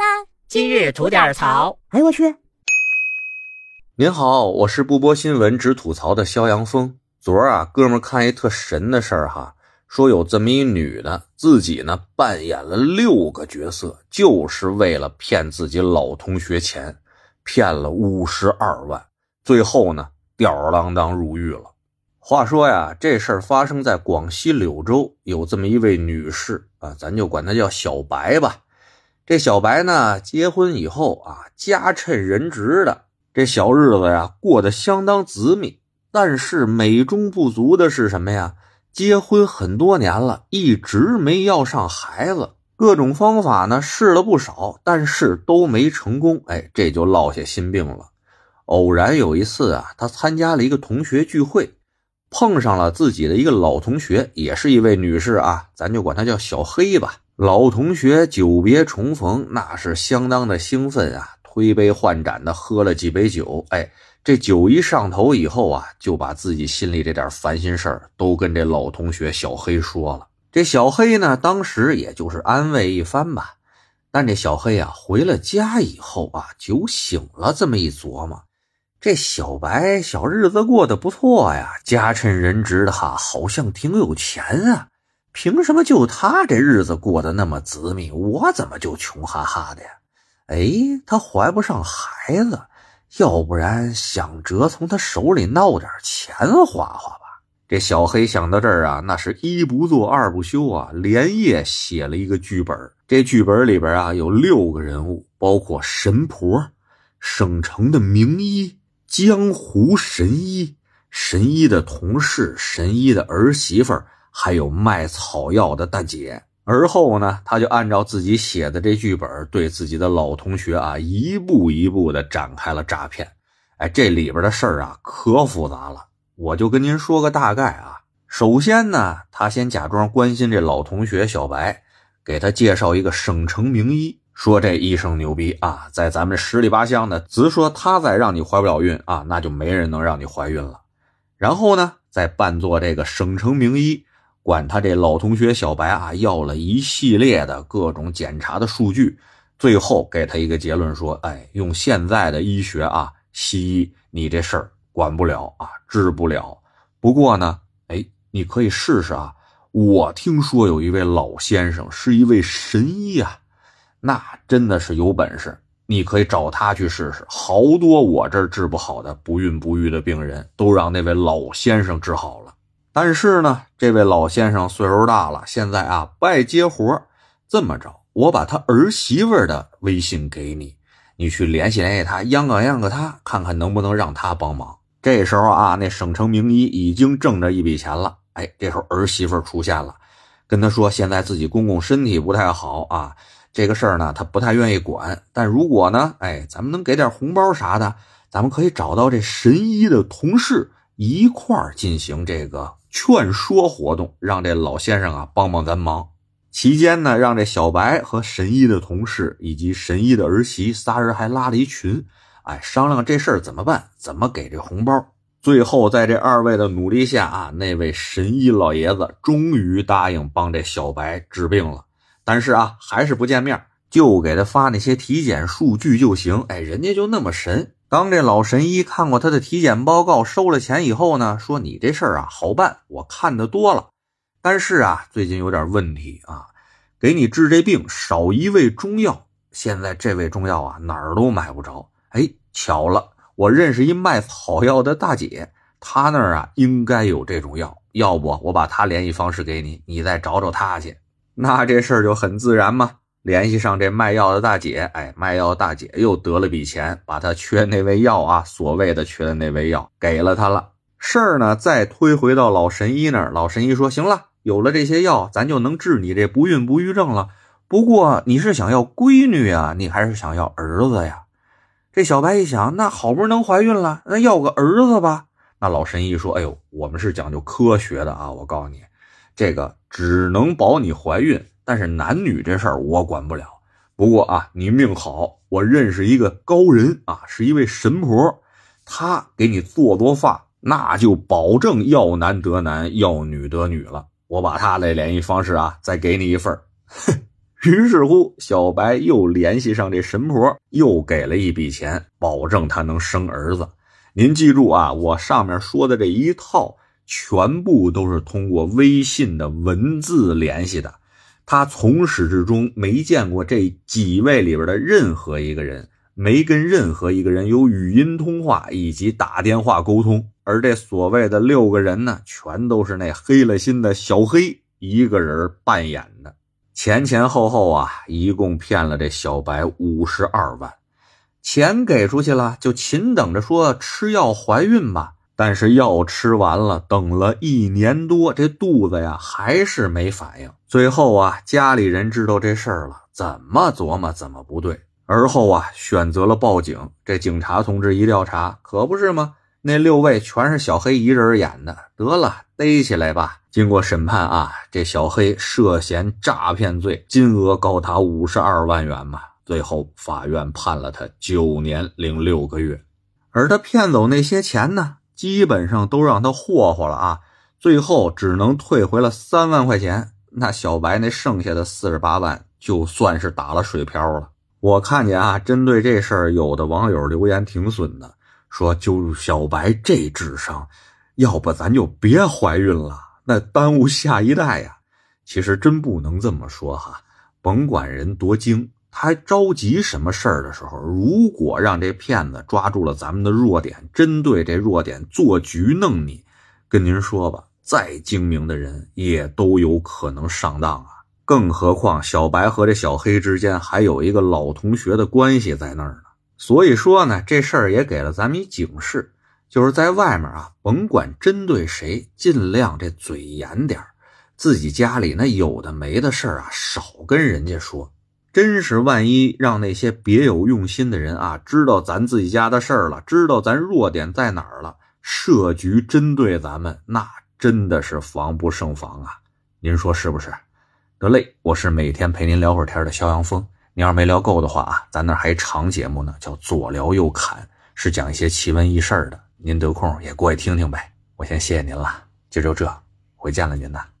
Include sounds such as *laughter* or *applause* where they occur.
啦！今日吐点槽。哎呦，我去！您好，我是不播新闻只吐槽的肖阳峰。昨儿啊，哥们看一特神的事儿哈，说有这么一女的，自己呢扮演了六个角色，就是为了骗自己老同学钱，骗了五十二万，最后呢吊儿郎当入狱了。话说呀，这事儿发生在广西柳州，有这么一位女士啊，咱就管她叫小白吧。这小白呢，结婚以后啊，家趁人直的，这小日子呀，过得相当滋密。但是美中不足的是什么呀？结婚很多年了，一直没要上孩子，各种方法呢试了不少，但是都没成功。哎，这就落下心病了。偶然有一次啊，他参加了一个同学聚会，碰上了自己的一个老同学，也是一位女士啊，咱就管她叫小黑吧。老同学久别重逢，那是相当的兴奋啊！推杯换盏的喝了几杯酒，哎，这酒一上头以后啊，就把自己心里这点烦心事儿都跟这老同学小黑说了。这小黑呢，当时也就是安慰一番吧。但这小黑啊，回了家以后啊，酒醒了，这么一琢磨，这小白小日子过得不错呀，家趁人直的哈，好像挺有钱啊。凭什么就他这日子过得那么滋密，我怎么就穷哈哈的呀？哎，他怀不上孩子，要不然想着从他手里闹点钱花花吧。这小黑想到这儿啊，那是一不做二不休啊，连夜写了一个剧本。这剧本里边啊有六个人物，包括神婆、省城的名医、江湖神医、神医的同事、神医的儿媳妇儿。还有卖草药的大姐，而后呢，他就按照自己写的这剧本，对自己的老同学啊，一步一步的展开了诈骗。哎，这里边的事儿啊，可复杂了。我就跟您说个大概啊。首先呢，他先假装关心这老同学小白，给他介绍一个省城名医，说这医生牛逼啊，在咱们十里八乡的，只说他再让你怀不了孕啊，那就没人能让你怀孕了。然后呢，再扮作这个省城名医。管他这老同学小白啊，要了一系列的各种检查的数据，最后给他一个结论说：“哎，用现在的医学啊，西医你这事儿管不了啊，治不了。不过呢，哎，你可以试试啊。我听说有一位老先生是一位神医啊，那真的是有本事，你可以找他去试试。好多我这儿治不好的不孕不育的病人，都让那位老先生治好了。”但是呢，这位老先生岁数大了，现在啊不爱接活。这么着，我把他儿媳妇的微信给你，你去联系联系他，央个央个他，看看能不能让他帮忙。这时候啊，那省城名医已经挣着一笔钱了。哎，这时候儿媳妇出现了，跟他说现在自己公公身体不太好啊，这个事儿呢他不太愿意管。但如果呢，哎，咱们能给点红包啥的，咱们可以找到这神医的同事一块儿进行这个。劝说活动，让这老先生啊帮帮咱忙。期间呢，让这小白和神医的同事以及神医的儿媳仨人还拉了一群，哎，商量这事儿怎么办，怎么给这红包。最后在这二位的努力下啊，那位神医老爷子终于答应帮这小白治病了。但是啊，还是不见面，就给他发那些体检数据就行。哎，人家就那么神。当这老神医看过他的体检报告，收了钱以后呢，说：“你这事儿啊好办，我看的多了，但是啊最近有点问题啊，给你治这病少一味中药，现在这味中药啊哪儿都买不着。哎，巧了，我认识一卖草药的大姐，她那儿啊应该有这种药，要不我把她联系方式给你，你再找找她去。那这事儿就很自然嘛。”联系上这卖药的大姐，哎，卖药大姐又得了笔钱，把她缺那味药啊，所谓的缺的那味药给了她了。事儿呢，再推回到老神医那儿，老神医说：“行了，有了这些药，咱就能治你这不孕不育症了。不过你是想要闺女啊，你还是想要儿子呀？”这小白一想，那好不容易能怀孕了，那要个儿子吧。那老神医说：“哎呦，我们是讲究科学的啊，我告诉你，这个只能保你怀孕。”但是男女这事儿我管不了。不过啊，你命好，我认识一个高人啊，是一位神婆，她给你做做法，那就保证要男得男，要女得女了。我把她的联系方式啊，再给你一份 *laughs* 于是乎，小白又联系上这神婆，又给了一笔钱，保证他能生儿子。您记住啊，我上面说的这一套，全部都是通过微信的文字联系的。他从始至终没见过这几位里边的任何一个人，没跟任何一个人有语音通话以及打电话沟通。而这所谓的六个人呢，全都是那黑了心的小黑一个人扮演的。前前后后啊，一共骗了这小白五十二万。钱给出去了，就勤等着说吃药怀孕吧。但是药吃完了，等了一年多，这肚子呀还是没反应。最后啊，家里人知道这事儿了，怎么琢磨怎么不对。而后啊，选择了报警。这警察同志一调查，可不是吗？那六位全是小黑一人演的。得了，逮起来吧。经过审判啊，这小黑涉嫌诈骗罪，金额高达五十二万元嘛。最后，法院判了他九年零六个月，而他骗走那些钱呢，基本上都让他霍霍了啊。最后只能退回了三万块钱，那小白那剩下的四十八万就算是打了水漂了。我看见啊，针对这事儿，有的网友留言挺损的，说就小白这智商，要不咱就别怀孕了，那耽误下一代呀。其实真不能这么说哈，甭管人多精。他还着急什么事儿的时候，如果让这骗子抓住了咱们的弱点，针对这弱点做局弄你，跟您说吧，再精明的人也都有可能上当啊！更何况小白和这小黑之间还有一个老同学的关系在那儿呢。所以说呢，这事儿也给了咱们一警示，就是在外面啊，甭管针对谁，尽量这嘴严点儿自己家里那有的没的事儿啊，少跟人家说。真是万一让那些别有用心的人啊知道咱自己家的事儿了，知道咱弱点在哪儿了，设局针对咱们，那真的是防不胜防啊！您说是不是？得嘞，我是每天陪您聊会儿天的肖阳峰。您要是没聊够的话啊，咱那还长节目呢，叫左聊右侃，是讲一些奇闻异事的。您得空也过去听听呗。我先谢谢您了，就就这，回见了您呐。